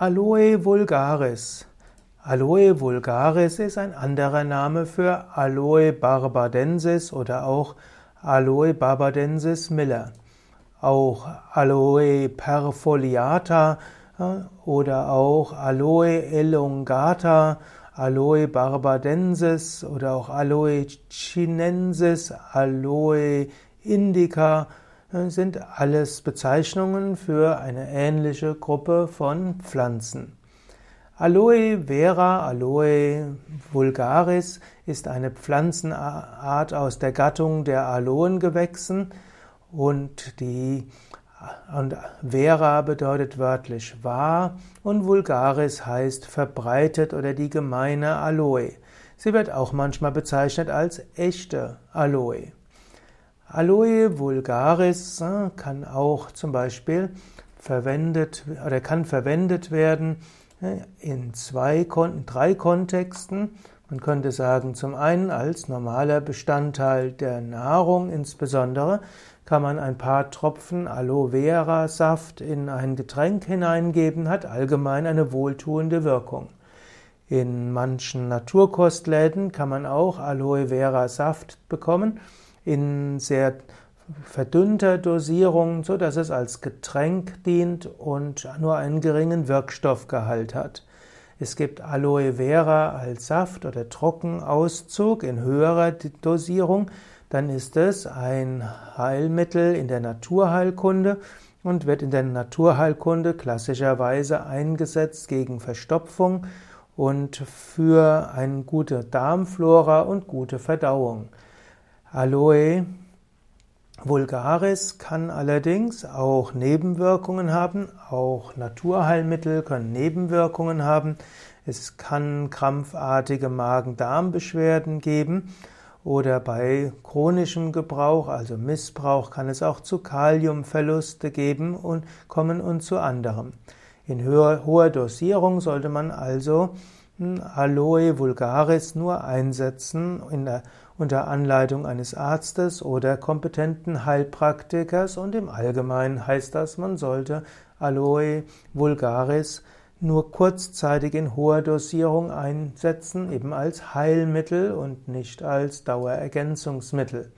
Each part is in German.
Aloe vulgaris. Aloe vulgaris ist ein anderer Name für Aloe barbadensis oder auch Aloe barbadensis miller. Auch Aloe perfoliata äh, oder auch Aloe elongata, Aloe barbadensis oder auch Aloe chinensis, Aloe indica sind alles Bezeichnungen für eine ähnliche Gruppe von Pflanzen. Aloe vera, Aloe vulgaris ist eine Pflanzenart aus der Gattung der Aloengewächsen und die und vera bedeutet wörtlich wahr und vulgaris heißt verbreitet oder die gemeine Aloe. Sie wird auch manchmal bezeichnet als echte Aloe. Aloe vulgaris äh, kann auch zum Beispiel verwendet oder kann verwendet werden äh, in zwei, drei Kontexten. Man könnte sagen, zum einen als normaler Bestandteil der Nahrung, insbesondere kann man ein paar Tropfen Aloe Vera Saft in ein Getränk hineingeben, hat allgemein eine wohltuende Wirkung. In manchen Naturkostläden kann man auch Aloe Vera Saft bekommen in sehr verdünnter Dosierung, so dass es als Getränk dient und nur einen geringen Wirkstoffgehalt hat. Es gibt Aloe Vera als Saft oder Trockenauszug in höherer Dosierung. Dann ist es ein Heilmittel in der Naturheilkunde und wird in der Naturheilkunde klassischerweise eingesetzt gegen Verstopfung und für eine gute Darmflora und gute Verdauung. Aloe vulgaris kann allerdings auch Nebenwirkungen haben, auch Naturheilmittel können Nebenwirkungen haben. Es kann krampfartige Magen-Darm-Beschwerden geben oder bei chronischem Gebrauch, also Missbrauch, kann es auch zu Kaliumverluste geben und kommen und zu anderem. In höher, hoher Dosierung sollte man also Aloe vulgaris nur einsetzen der, unter Anleitung eines Arztes oder kompetenten Heilpraktikers und im Allgemeinen heißt das, man sollte Aloe vulgaris nur kurzzeitig in hoher Dosierung einsetzen, eben als Heilmittel und nicht als Dauerergänzungsmittel.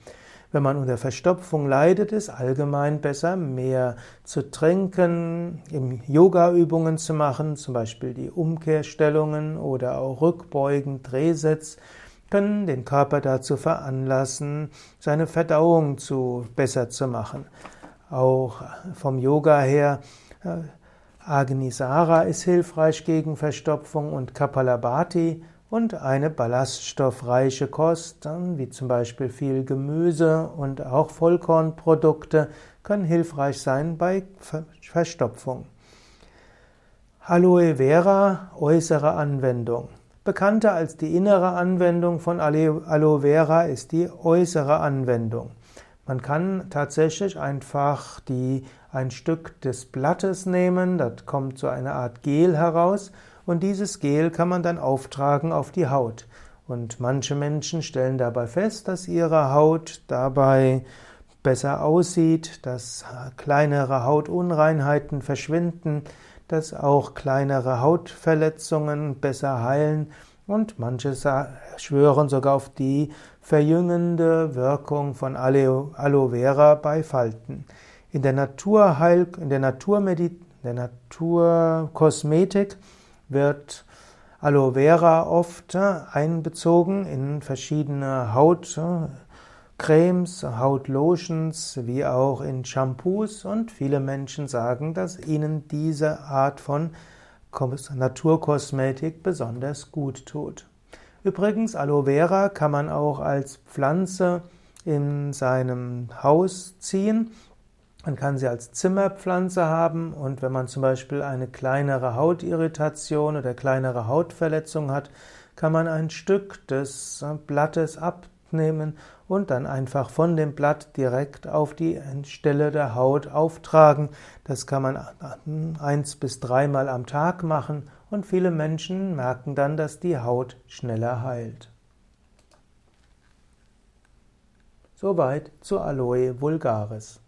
Wenn man unter Verstopfung leidet, ist allgemein besser, mehr zu trinken, Yoga-Übungen zu machen, zum Beispiel die Umkehrstellungen oder auch Rückbeugen, Drehsitz, können den Körper dazu veranlassen, seine Verdauung zu besser zu machen. Auch vom Yoga her äh, Agnisara ist hilfreich gegen Verstopfung und Kapalabhati und eine ballaststoffreiche Kost, wie zum Beispiel viel Gemüse und auch Vollkornprodukte, können hilfreich sein bei Verstopfung. Aloe Vera, äußere Anwendung. Bekannter als die innere Anwendung von Aloe Vera ist die äußere Anwendung. Man kann tatsächlich einfach die, ein Stück des Blattes nehmen, da kommt so eine Art Gel heraus und dieses Gel kann man dann auftragen auf die Haut. Und manche Menschen stellen dabei fest, dass ihre Haut dabei besser aussieht, dass kleinere Hautunreinheiten verschwinden, dass auch kleinere Hautverletzungen besser heilen und manche schwören sogar auf die verjüngende Wirkung von Aloe Vera bei Falten. In der Naturheil, in der Naturmedizin, der Naturkosmetik wird Aloe Vera oft einbezogen in verschiedene Hautcremes, Hautlotions, wie auch in Shampoos und viele Menschen sagen, dass ihnen diese Art von Naturkosmetik besonders gut tut. Übrigens, Aloe Vera kann man auch als Pflanze in seinem Haus ziehen man kann sie als Zimmerpflanze haben und wenn man zum Beispiel eine kleinere Hautirritation oder kleinere Hautverletzung hat, kann man ein Stück des Blattes abnehmen und dann einfach von dem Blatt direkt auf die Stelle der Haut auftragen. Das kann man eins bis dreimal am Tag machen und viele Menschen merken dann, dass die Haut schneller heilt. Soweit zu Aloe vulgaris.